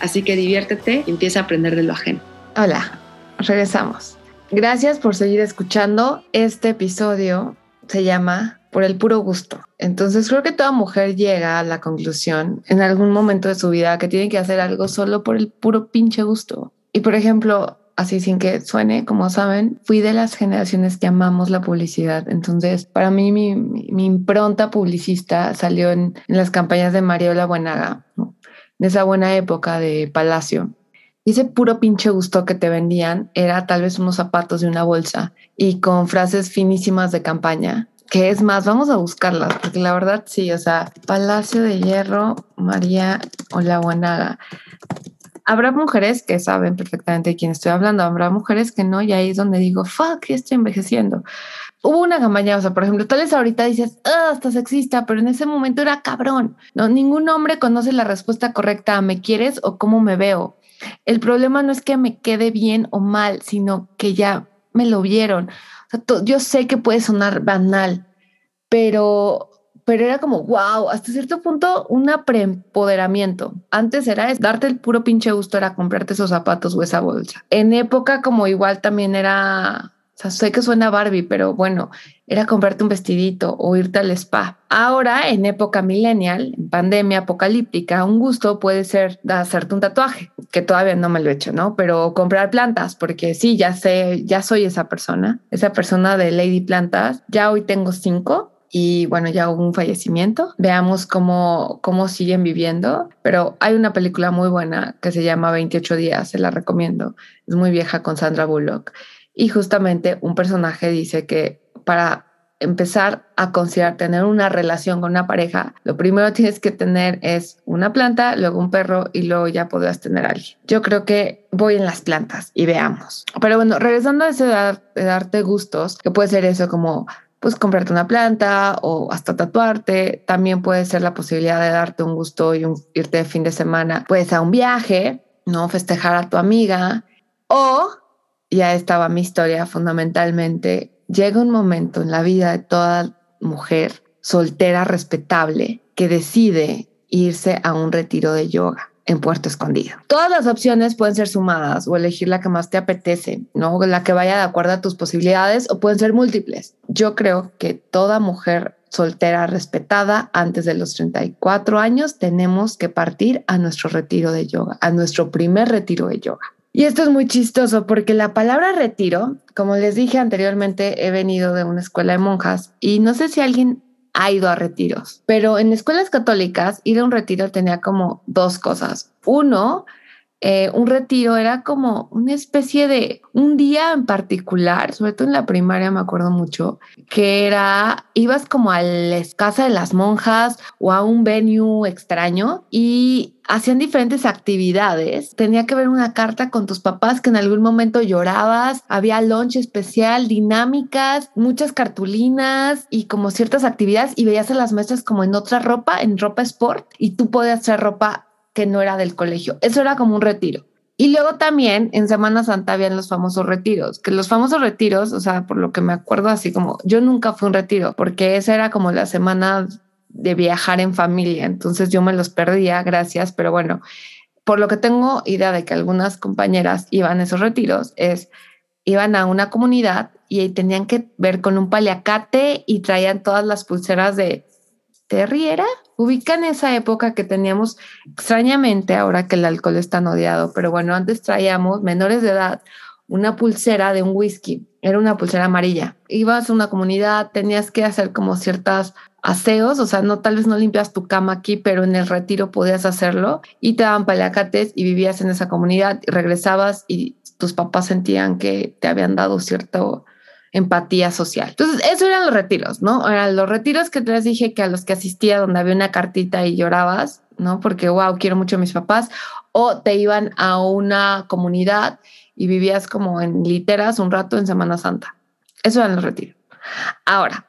Así que diviértete y empieza a aprender de lo ajeno. Hola, regresamos. Gracias por seguir escuchando. Este episodio se llama Por el puro gusto. Entonces creo que toda mujer llega a la conclusión en algún momento de su vida que tiene que hacer algo solo por el puro pinche gusto. Y por ejemplo, así sin que suene, como saben, fui de las generaciones que amamos la publicidad. Entonces, para mí mi, impronta publicista salió en, en, las campañas de Mariola Buenaga, ¿no? De esa buena época de Palacio. Ese puro pinche gusto que te vendían era tal vez unos zapatos de una bolsa y con frases finísimas de campaña. Que es más, vamos a buscarlas, porque la verdad sí, o sea, Palacio de Hierro, María o la Buenaga. Habrá mujeres que saben perfectamente de quién estoy hablando, habrá mujeres que no, y ahí es donde digo, fuck, ya estoy envejeciendo. Hubo una campaña, o sea, por ejemplo, tal vez ahorita dices, ah, hasta sexista, pero en ese momento era cabrón. No, ningún hombre conoce la respuesta correcta a me quieres o cómo me veo. El problema no es que me quede bien o mal, sino que ya me lo vieron. Yo sé que puede sonar banal, pero, pero era como, wow, hasta cierto punto un preempoderamiento. Antes era darte el puro pinche gusto, era comprarte esos zapatos o esa bolsa. En época como igual también era o sea, sé que suena Barbie, pero bueno, era comprarte un vestidito o irte al spa. Ahora, en época millennial, en pandemia apocalíptica, un gusto puede ser hacerte un tatuaje, que todavía no me lo he hecho, ¿no? Pero comprar plantas, porque sí, ya sé, ya soy esa persona, esa persona de Lady Plantas. Ya hoy tengo cinco y bueno, ya hubo un fallecimiento. Veamos cómo, cómo siguen viviendo. Pero hay una película muy buena que se llama 28 días, se la recomiendo. Es muy vieja con Sandra Bullock. Y justamente un personaje dice que para empezar a considerar tener una relación con una pareja, lo primero tienes que tener es una planta, luego un perro y luego ya podrás tener a alguien. Yo creo que voy en las plantas y veamos. Pero bueno, regresando a ese de darte gustos, que puede ser eso como pues comprarte una planta o hasta tatuarte. También puede ser la posibilidad de darte un gusto y un, irte de fin de semana, pues a un viaje, ¿no? Festejar a tu amiga o ya estaba mi historia fundamentalmente, llega un momento en la vida de toda mujer soltera respetable que decide irse a un retiro de yoga en Puerto Escondido. Todas las opciones pueden ser sumadas o elegir la que más te apetece, ¿no? La que vaya de acuerdo a tus posibilidades o pueden ser múltiples. Yo creo que toda mujer soltera respetada antes de los 34 años tenemos que partir a nuestro retiro de yoga, a nuestro primer retiro de yoga. Y esto es muy chistoso porque la palabra retiro, como les dije anteriormente, he venido de una escuela de monjas y no sé si alguien ha ido a retiros, pero en escuelas católicas ir a un retiro tenía como dos cosas. Uno, eh, un retiro era como una especie de un día en particular, sobre todo en la primaria me acuerdo mucho, que era, ibas como a la casa de las monjas o a un venue extraño y hacían diferentes actividades. Tenía que ver una carta con tus papás que en algún momento llorabas, había lunch especial, dinámicas, muchas cartulinas y como ciertas actividades y veías a las maestras como en otra ropa, en ropa sport y tú podías hacer ropa que no era del colegio. Eso era como un retiro. Y luego también en Semana Santa habían los famosos retiros, que los famosos retiros, o sea, por lo que me acuerdo así como, yo nunca fui a un retiro, porque esa era como la semana de viajar en familia, entonces yo me los perdía, gracias, pero bueno, por lo que tengo idea de que algunas compañeras iban a esos retiros, es, iban a una comunidad y tenían que ver con un paliacate y traían todas las pulseras de terriera. Ubican esa época que teníamos extrañamente, ahora que el alcohol es tan odiado, pero bueno, antes traíamos menores de edad una pulsera de un whisky, era una pulsera amarilla. Ibas a una comunidad, tenías que hacer como ciertas aseos, o sea, no tal vez no limpias tu cama aquí, pero en el retiro podías hacerlo y te daban paliacates y vivías en esa comunidad y regresabas y tus papás sentían que te habían dado cierto empatía social. Entonces, eso eran los retiros, ¿no? Eran los retiros que te les dije que a los que asistía donde había una cartita y llorabas, ¿no? Porque, wow, quiero mucho a mis papás, o te iban a una comunidad y vivías como en literas un rato en Semana Santa. Eso era el retiro. Ahora,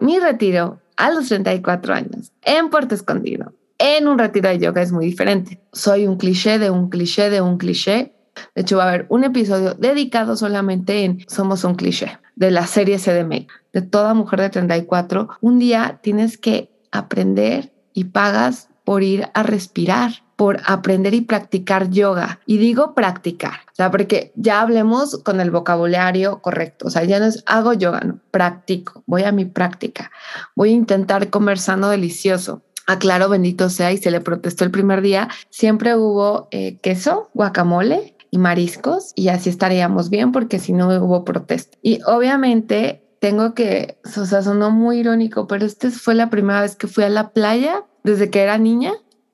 mi retiro a los 34 años en Puerto Escondido, en un retiro de yoga es muy diferente. Soy un cliché de un cliché de un cliché. De hecho, va a haber un episodio dedicado solamente en Somos un cliché de la serie CDM, de toda mujer de 34. Un día tienes que aprender y pagas por ir a respirar, por aprender y practicar yoga. Y digo practicar, o sea, porque ya hablemos con el vocabulario correcto. O sea, ya no es hago yoga, no, practico, voy a mi práctica, voy a intentar comer sano, delicioso. Aclaro, bendito sea, y se le protestó el primer día. Siempre hubo eh, queso, guacamole y mariscos, y así estaríamos bien, porque si no hubo protesta. Y obviamente tengo que, o sea, sonó muy irónico, pero esta fue la primera vez que fui a la playa desde que era niña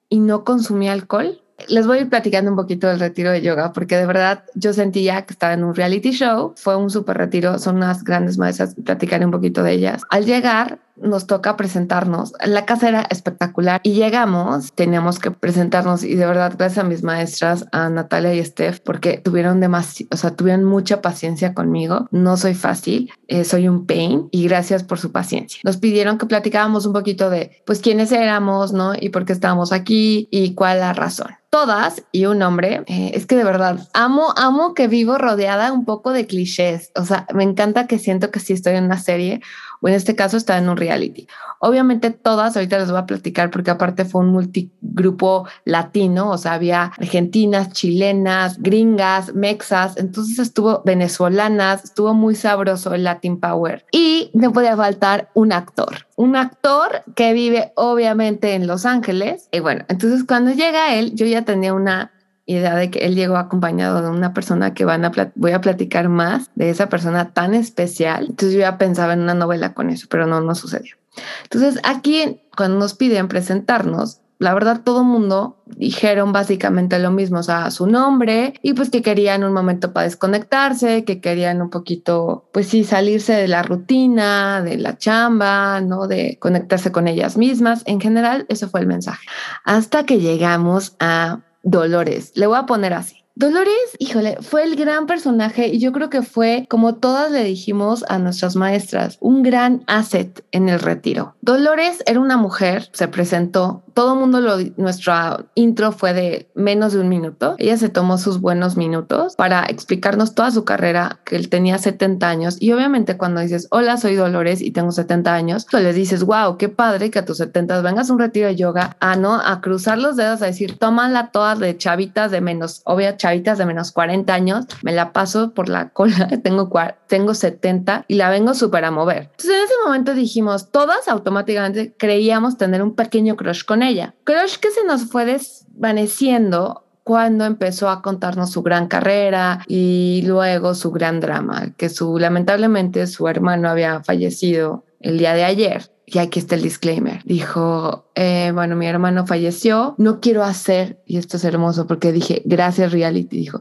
y no consumí alcohol. Les voy a ir platicando un poquito del retiro de yoga, porque de verdad yo sentía que estaba en un reality show. Fue un súper retiro, son unas grandes maestras, platicaré un poquito de ellas. Al llegar, nos toca presentarnos. La casa era espectacular y llegamos, teníamos que presentarnos y de verdad gracias a mis maestras, a Natalia y Steph, porque tuvieron demasiado, o sea, tuvieron mucha paciencia conmigo. No soy fácil, eh, soy un pain y gracias por su paciencia. Nos pidieron que platicáramos un poquito de, pues, quiénes éramos, ¿no? Y por qué estábamos aquí y cuál la razón todas y un hombre. Eh, es que de verdad amo, amo que vivo rodeada un poco de clichés. O sea, me encanta que siento que sí estoy en una serie en este caso está en un reality. Obviamente todas, ahorita les voy a platicar porque aparte fue un multigrupo latino, o sea, había argentinas, chilenas, gringas, mexas, entonces estuvo venezolanas, estuvo muy sabroso el Latin Power. Y no podía faltar un actor, un actor que vive obviamente en Los Ángeles. Y bueno, entonces cuando llega él, yo ya tenía una idea de que él llegó acompañado de una persona que van a voy a platicar más de esa persona tan especial. Entonces yo ya pensaba en una novela con eso, pero no, no sucedió. Entonces aquí cuando nos piden presentarnos, la verdad todo el mundo dijeron básicamente lo mismo, o sea, su nombre y pues que querían un momento para desconectarse, que querían un poquito, pues sí, salirse de la rutina, de la chamba, ¿no? De conectarse con ellas mismas. En general, eso fue el mensaje. Hasta que llegamos a Dolores. Le voy a poner así. Dolores, híjole, fue el gran personaje y yo creo que fue, como todas le dijimos a nuestras maestras, un gran asset en el retiro. Dolores era una mujer, se presentó, todo mundo lo, nuestra intro fue de menos de un minuto. Ella se tomó sus buenos minutos para explicarnos toda su carrera, que él tenía 70 años. Y obviamente cuando dices, hola, soy Dolores y tengo 70 años, tú le dices, wow, qué padre que a tus 70 vengas a un retiro de yoga, a no, a cruzar los dedos, a decir, tómala todas de chavitas de menos, obvia, chavitas de menos 40 años, me la paso por la cola, tengo, tengo 70 y la vengo súper a mover. Entonces en ese momento dijimos, todas automáticamente creíamos tener un pequeño crush con ella. Crush que se nos fue desvaneciendo cuando empezó a contarnos su gran carrera y luego su gran drama, que su lamentablemente su hermano había fallecido el día de ayer. Y aquí está el disclaimer. Dijo, eh, bueno, mi hermano falleció, no quiero hacer, y esto es hermoso porque dije, gracias reality, dijo,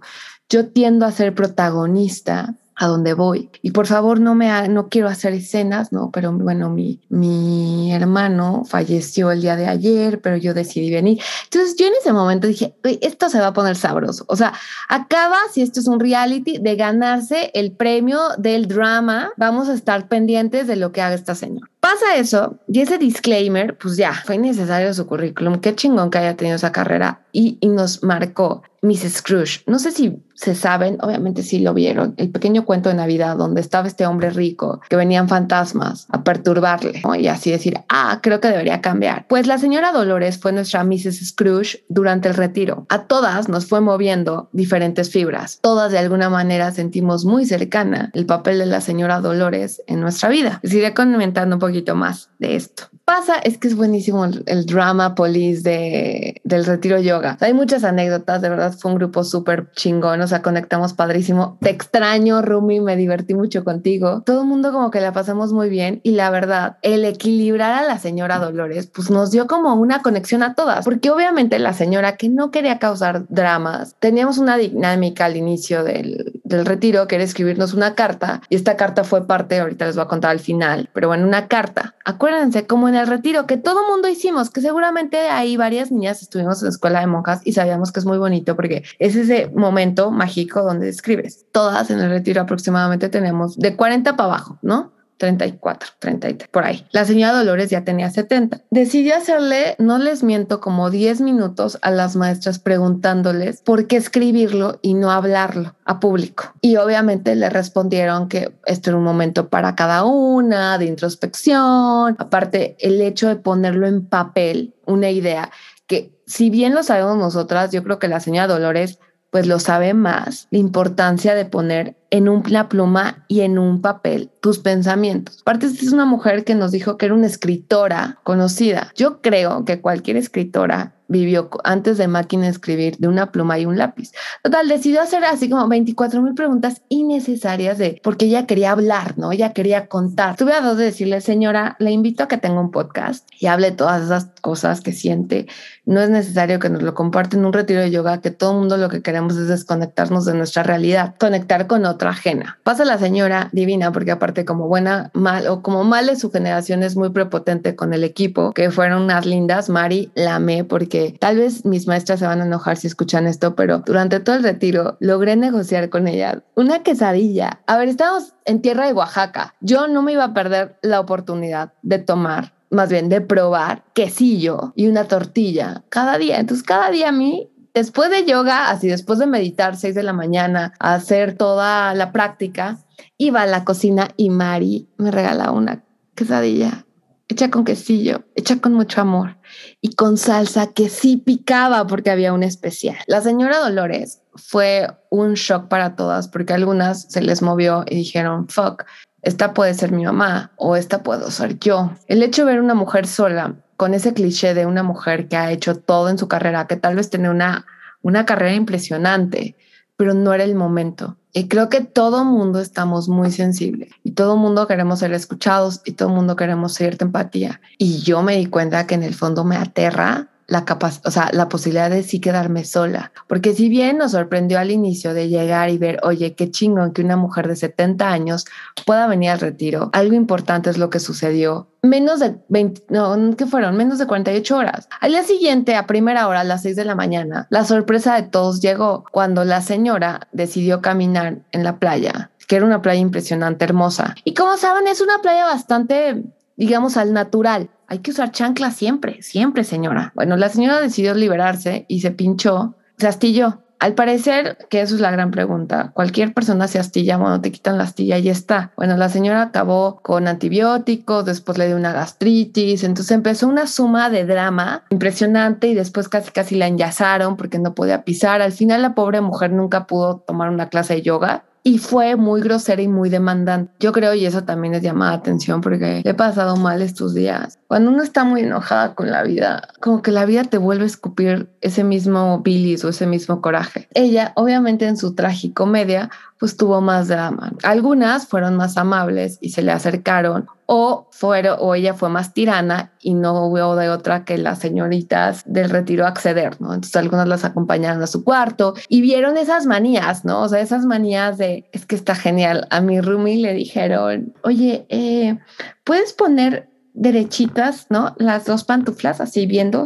yo tiendo a ser protagonista a dónde voy. Y por favor, no me no quiero hacer escenas, no, pero bueno, mi, mi hermano falleció el día de ayer, pero yo decidí venir. Entonces yo en ese momento dije, esto se va a poner sabroso. O sea, acaba, si esto es un reality, de ganarse el premio del drama. Vamos a estar pendientes de lo que haga esta señora. Pasa eso y ese disclaimer, pues ya, fue necesario su currículum. Qué chingón que haya tenido esa carrera y, y nos marcó Mrs. Scrooge. No sé si se saben, obviamente sí lo vieron, el pequeño cuento de Navidad donde estaba este hombre rico que venían fantasmas a perturbarle y así decir, ah, creo que debería cambiar. Pues la señora Dolores fue nuestra Mrs. Scrooge durante el retiro. A todas nos fue moviendo diferentes fibras. Todas de alguna manera sentimos muy cercana el papel de la señora Dolores en nuestra vida. Les iré comentando un poquito más de esto. Pasa es que es buenísimo el, drama police de, del retiro yoga. Hay muchas anécdotas, de verdad fue un grupo súper chingón, o sea, conectamos padrísimo. Te extraño, Rumi, me divertí mucho contigo. Todo el mundo como que la pasamos muy bien y la verdad, el equilibrar a la señora Dolores, pues nos dio como una conexión a todas, porque obviamente la señora que no quería causar dramas, teníamos una dinámica al inicio del, del retiro, que era escribirnos una carta. Y esta carta fue parte, ahorita les voy a contar al final, pero bueno, una carta. Acuérdense, como en el retiro, que todo mundo hicimos, que seguramente hay varias niñas estuvimos en la escuela de monjas y sabíamos que es muy bonito porque es ese momento mágico donde escribes. Todas en el retiro aproximadamente tenemos de 40 para abajo, ¿no? 34, 33, por ahí. La señora Dolores ya tenía 70. Decidió hacerle, no les miento, como 10 minutos a las maestras preguntándoles por qué escribirlo y no hablarlo a público. Y obviamente le respondieron que esto era un momento para cada una, de introspección. Aparte, el hecho de ponerlo en papel, una idea que si bien lo sabemos nosotras, yo creo que la señora Dolores pues lo sabe más la importancia de poner en una pluma y en un papel tus pensamientos. Aparte, es una mujer que nos dijo que era una escritora conocida. Yo creo que cualquier escritora vivió antes de máquina escribir de una pluma y un lápiz. Total, decidió hacer así como 24 mil preguntas innecesarias de porque ella quería hablar, ¿no? Ella quería contar. Tuve a dos de decirle, señora, le invito a que tenga un podcast y hable todas esas cosas que siente. No es necesario que nos lo comparte en un retiro de yoga, que todo el mundo lo que queremos es desconectarnos de nuestra realidad, conectar con otra ajena. Pasa la señora divina, porque aparte como buena, mal o como mal de su generación es muy prepotente con el equipo, que fueron unas lindas, Mari la amé porque tal vez mis maestras se van a enojar si escuchan esto, pero durante todo el retiro logré negociar con ella una quesadilla. A ver, estamos en tierra de Oaxaca. Yo no me iba a perder la oportunidad de tomar más bien de probar quesillo y una tortilla cada día. Entonces, cada día a mí, después de yoga, así después de meditar 6 de la mañana, hacer toda la práctica, iba a la cocina y Mari me regalaba una quesadilla hecha con quesillo, hecha con mucho amor y con salsa que sí picaba porque había un especial. La señora Dolores fue un shock para todas porque algunas se les movió y dijeron, fuck, esta puede ser mi mamá o esta puedo ser yo. El hecho de ver una mujer sola con ese cliché de una mujer que ha hecho todo en su carrera, que tal vez tiene una, una carrera impresionante, pero no era el momento. Y creo que todo mundo estamos muy sensibles y todo mundo queremos ser escuchados y todo mundo queremos cierta empatía. Y yo me di cuenta que en el fondo me aterra la o sea, la posibilidad de sí quedarme sola. Porque si bien nos sorprendió al inicio de llegar y ver, oye, qué chingón que una mujer de 70 años pueda venir al retiro, algo importante es lo que sucedió. Menos de 20, no, ¿qué fueron? Menos de 48 horas. Al día siguiente, a primera hora, a las 6 de la mañana, la sorpresa de todos llegó cuando la señora decidió caminar en la playa que era una playa impresionante, hermosa. Y como saben, es una playa bastante digamos, al natural. Hay que usar chancla siempre, siempre, señora. Bueno, la señora decidió liberarse y se pinchó, se astilló. Al parecer, que eso es la gran pregunta, cualquier persona se astilla, bueno, te quitan la astilla y está. Bueno, la señora acabó con antibióticos, después le dio una gastritis, entonces empezó una suma de drama impresionante y después casi casi la enyazaron porque no podía pisar. Al final la pobre mujer nunca pudo tomar una clase de yoga y fue muy grosera y muy demandante. Yo creo, y eso también es llamada atención porque he pasado mal estos días. Cuando uno está muy enojada con la vida, como que la vida te vuelve a escupir ese mismo bilis o ese mismo coraje. Ella, obviamente en su tragicomedia, pues tuvo más drama. Algunas fueron más amables y se le acercaron o fueron o ella fue más tirana y no hubo de otra que las señoritas del retiro acceder, ¿no? Entonces algunas las acompañaron a su cuarto y vieron esas manías, ¿no? O sea, esas manías de, es que está genial. A mi Rumi le dijeron, oye, eh, ¿puedes poner derechitas, ¿no? Las dos pantuflas así viendo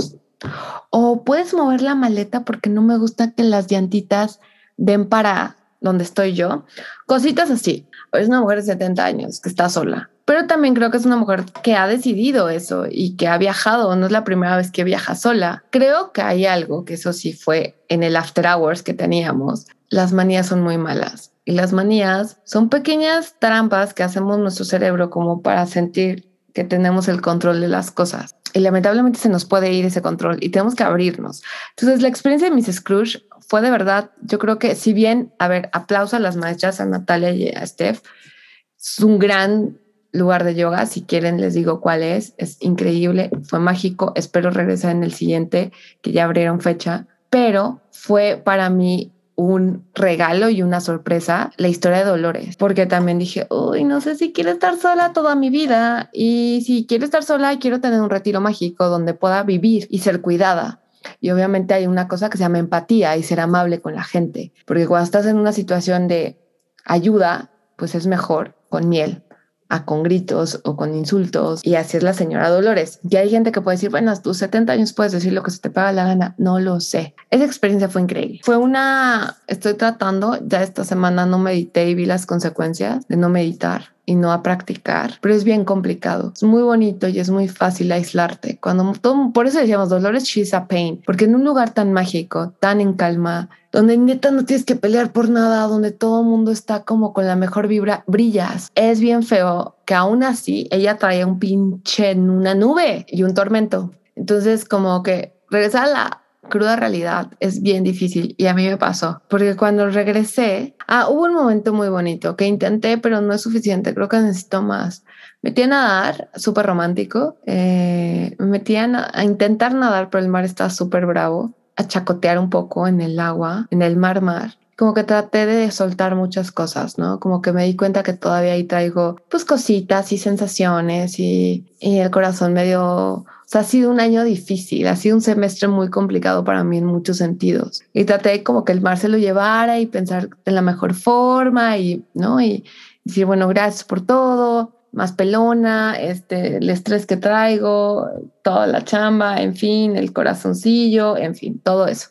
o puedes mover la maleta porque no me gusta que las llantitas den para donde estoy yo. Cositas así. Es una mujer de 70 años que está sola, pero también creo que es una mujer que ha decidido eso y que ha viajado. No es la primera vez que viaja sola. Creo que hay algo que eso sí fue en el after hours que teníamos. Las manías son muy malas y las manías son pequeñas trampas que hacemos nuestro cerebro como para sentir que tenemos el control de las cosas. Y lamentablemente se nos puede ir ese control y tenemos que abrirnos. Entonces, la experiencia de Miss Scrooge fue de verdad, yo creo que si bien, a ver, aplauso a las maestras, a Natalia y a Steph, es un gran lugar de yoga, si quieren les digo cuál es, es increíble, fue mágico, espero regresar en el siguiente, que ya abrieron fecha, pero fue para mí un regalo y una sorpresa la historia de Dolores, porque también dije, uy, no sé si quiero estar sola toda mi vida y si quiero estar sola quiero tener un retiro mágico donde pueda vivir y ser cuidada. Y obviamente hay una cosa que se llama empatía y ser amable con la gente, porque cuando estás en una situación de ayuda, pues es mejor con miel a con gritos o con insultos. Y así es la señora Dolores. Y hay gente que puede decir, bueno, a tus 70 años puedes decir lo que se te paga la gana. No lo sé. Esa experiencia fue increíble. Fue una, estoy tratando, ya esta semana no medité y vi las consecuencias de no meditar y no a practicar, pero es bien complicado. Es muy bonito y es muy fácil aislarte. Cuando todo, por eso decíamos Dolores, she's a pain, porque en un lugar tan mágico, tan en calma, donde neta no tienes que pelear por nada, donde todo el mundo está como con la mejor vibra, brillas. Es bien feo que aún así ella traía un pinche en una nube y un tormento. Entonces, como que regresar a la cruda realidad es bien difícil y a mí me pasó, porque cuando regresé, ah, hubo un momento muy bonito que intenté, pero no es suficiente, creo que necesito más. Metí a nadar, súper romántico, eh, me metí a, a, intentar nadar, pero el mar estaba súper bravo, a chacotear un poco en el agua, en el mar mar. Como que traté de soltar muchas cosas, ¿no? Como que me di cuenta que todavía ahí traigo pues cositas y sensaciones y, y el corazón medio sea, ha sido un año difícil, ha sido un semestre muy complicado para mí en muchos sentidos. Y traté como que el mar se lo llevara y pensar de la mejor forma y, ¿no? Y decir, bueno, gracias por todo, más pelona, este, el estrés que traigo, toda la chamba, en fin, el corazoncillo, en fin, todo eso.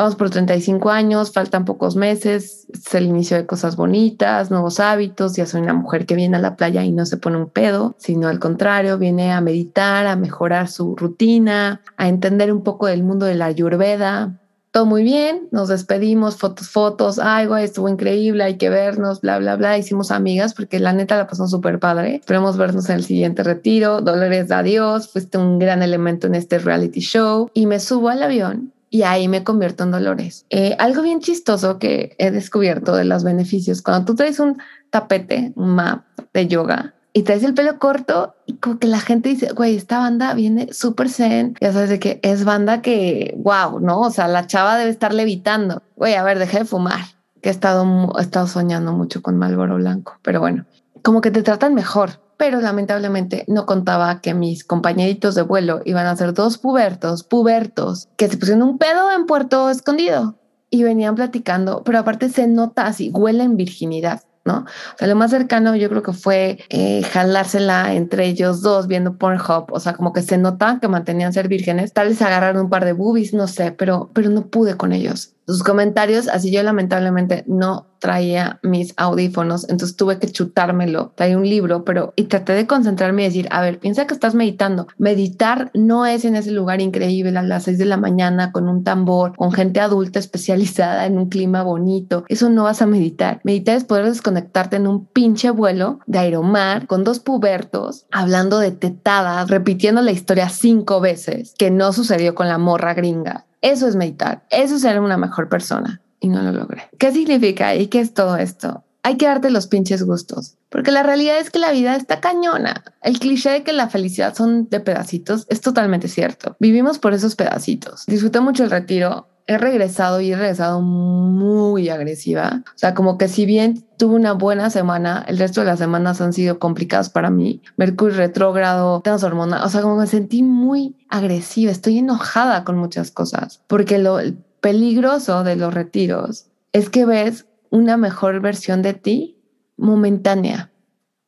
Vamos por 35 años, faltan pocos meses, es el inicio de cosas bonitas, nuevos hábitos, ya soy una mujer que viene a la playa y no se pone un pedo, sino al contrario, viene a meditar, a mejorar su rutina, a entender un poco del mundo de la ayurveda. Todo muy bien, nos despedimos, fotos, fotos, ay, güey, estuvo increíble, hay que vernos, bla, bla, bla. Hicimos amigas porque la neta la pasó súper padre. Esperemos vernos en el siguiente retiro. Dolores, adiós, fuiste un gran elemento en este reality show. Y me subo al avión y ahí me convierto en Dolores. Eh, algo bien chistoso que he descubierto de los beneficios, cuando tú traes un tapete, un map de yoga y traes el pelo corto y como que la gente dice, güey, esta banda viene súper zen, ya sabes de que es banda que, wow, ¿no? O sea, la chava debe estar levitando. Güey, a ver, deja de fumar, que he estado, he estado soñando mucho con Malboro Blanco, pero bueno, como que te tratan mejor pero lamentablemente no contaba que mis compañeritos de vuelo iban a ser dos pubertos, pubertos, que se pusieron un pedo en Puerto Escondido y venían platicando, pero aparte se nota así, huelen virginidad. ¿no? O sea, lo más cercano yo creo que fue eh, jalársela entre ellos dos viendo Pornhub, o sea, como que se nota que mantenían ser vírgenes, tal vez agarraron un par de boobies, no sé, pero, pero no pude con ellos. Sus comentarios, así yo lamentablemente no traía mis audífonos, entonces tuve que chutármelo. Traía un libro, pero y traté de concentrarme y decir, a ver, piensa que estás meditando. Meditar no es en ese lugar increíble a las seis de la mañana con un tambor, con gente adulta especializada en un clima bonito. Eso no vas a meditar. Meditar es poder desconectarte en un pinche vuelo de aeromar con dos pubertos hablando de tetadas, repitiendo la historia cinco veces, que no sucedió con la morra gringa. Eso es meditar. Eso es ser una mejor persona y no lo logré. ¿Qué significa y qué es todo esto? Hay que darte los pinches gustos, porque la realidad es que la vida está cañona. El cliché de que la felicidad son de pedacitos es totalmente cierto. Vivimos por esos pedacitos. Disfruté mucho el retiro. He regresado y he regresado muy agresiva. O sea, como que si bien tuve una buena semana, el resto de las semanas han sido complicadas para mí. Mercurio retrógrado, tengo hormonas. O sea, como me sentí muy agresiva. Estoy enojada con muchas cosas porque lo peligroso de los retiros es que ves una mejor versión de ti momentánea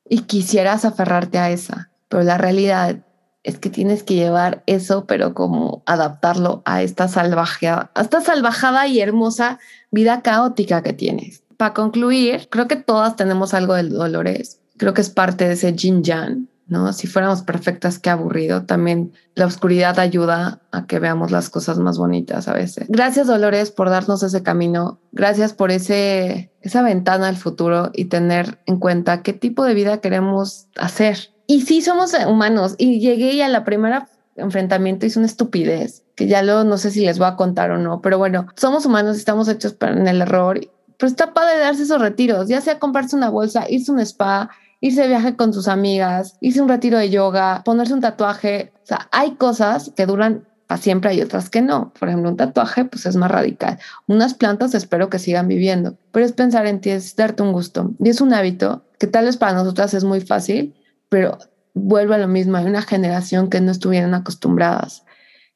y quisieras aferrarte a esa, pero la realidad es que tienes que llevar eso, pero como adaptarlo a esta salvajada, a esta salvajada y hermosa vida caótica que tienes. Para concluir, creo que todas tenemos algo de dolores. Creo que es parte de ese yin yang ¿no? Si fuéramos perfectas, qué aburrido. También la oscuridad ayuda a que veamos las cosas más bonitas a veces. Gracias, Dolores, por darnos ese camino. Gracias por ese, esa ventana al futuro y tener en cuenta qué tipo de vida queremos hacer. Y sí, somos humanos. Y llegué y a la primera enfrentamiento hice una estupidez, que ya lo no sé si les voy a contar o no, pero bueno, somos humanos, estamos hechos en el error. Pero está padre darse esos retiros, ya sea comprarse una bolsa, irse a un spa, irse de viaje con sus amigas, irse un retiro de yoga, ponerse un tatuaje. O sea, hay cosas que duran para siempre, hay otras que no. Por ejemplo, un tatuaje pues es más radical. Unas plantas espero que sigan viviendo, pero es pensar en ti, es darte un gusto. Y es un hábito que tal vez para nosotras es muy fácil, pero vuelve a lo mismo. Hay una generación que no estuvieran acostumbradas.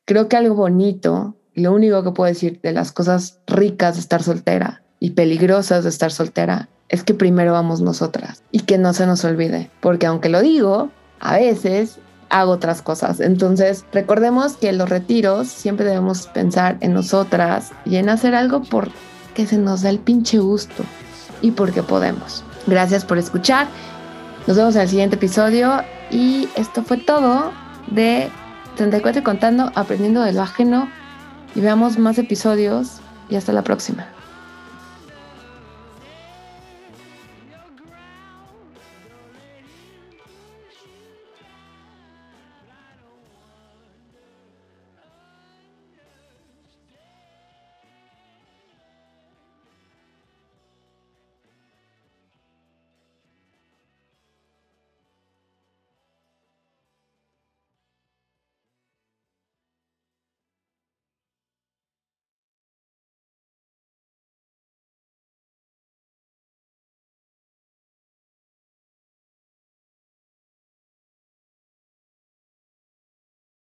Creo que algo bonito, lo único que puedo decir de las cosas ricas de estar soltera y peligrosas de estar soltera, es que primero vamos nosotras y que no se nos olvide, porque aunque lo digo, a veces hago otras cosas. Entonces, recordemos que los retiros siempre debemos pensar en nosotras y en hacer algo por que se nos da el pinche gusto y porque podemos. Gracias por escuchar. Nos vemos en el siguiente episodio y esto fue todo de 34 y contando, aprendiendo de lo ajeno y veamos más episodios y hasta la próxima.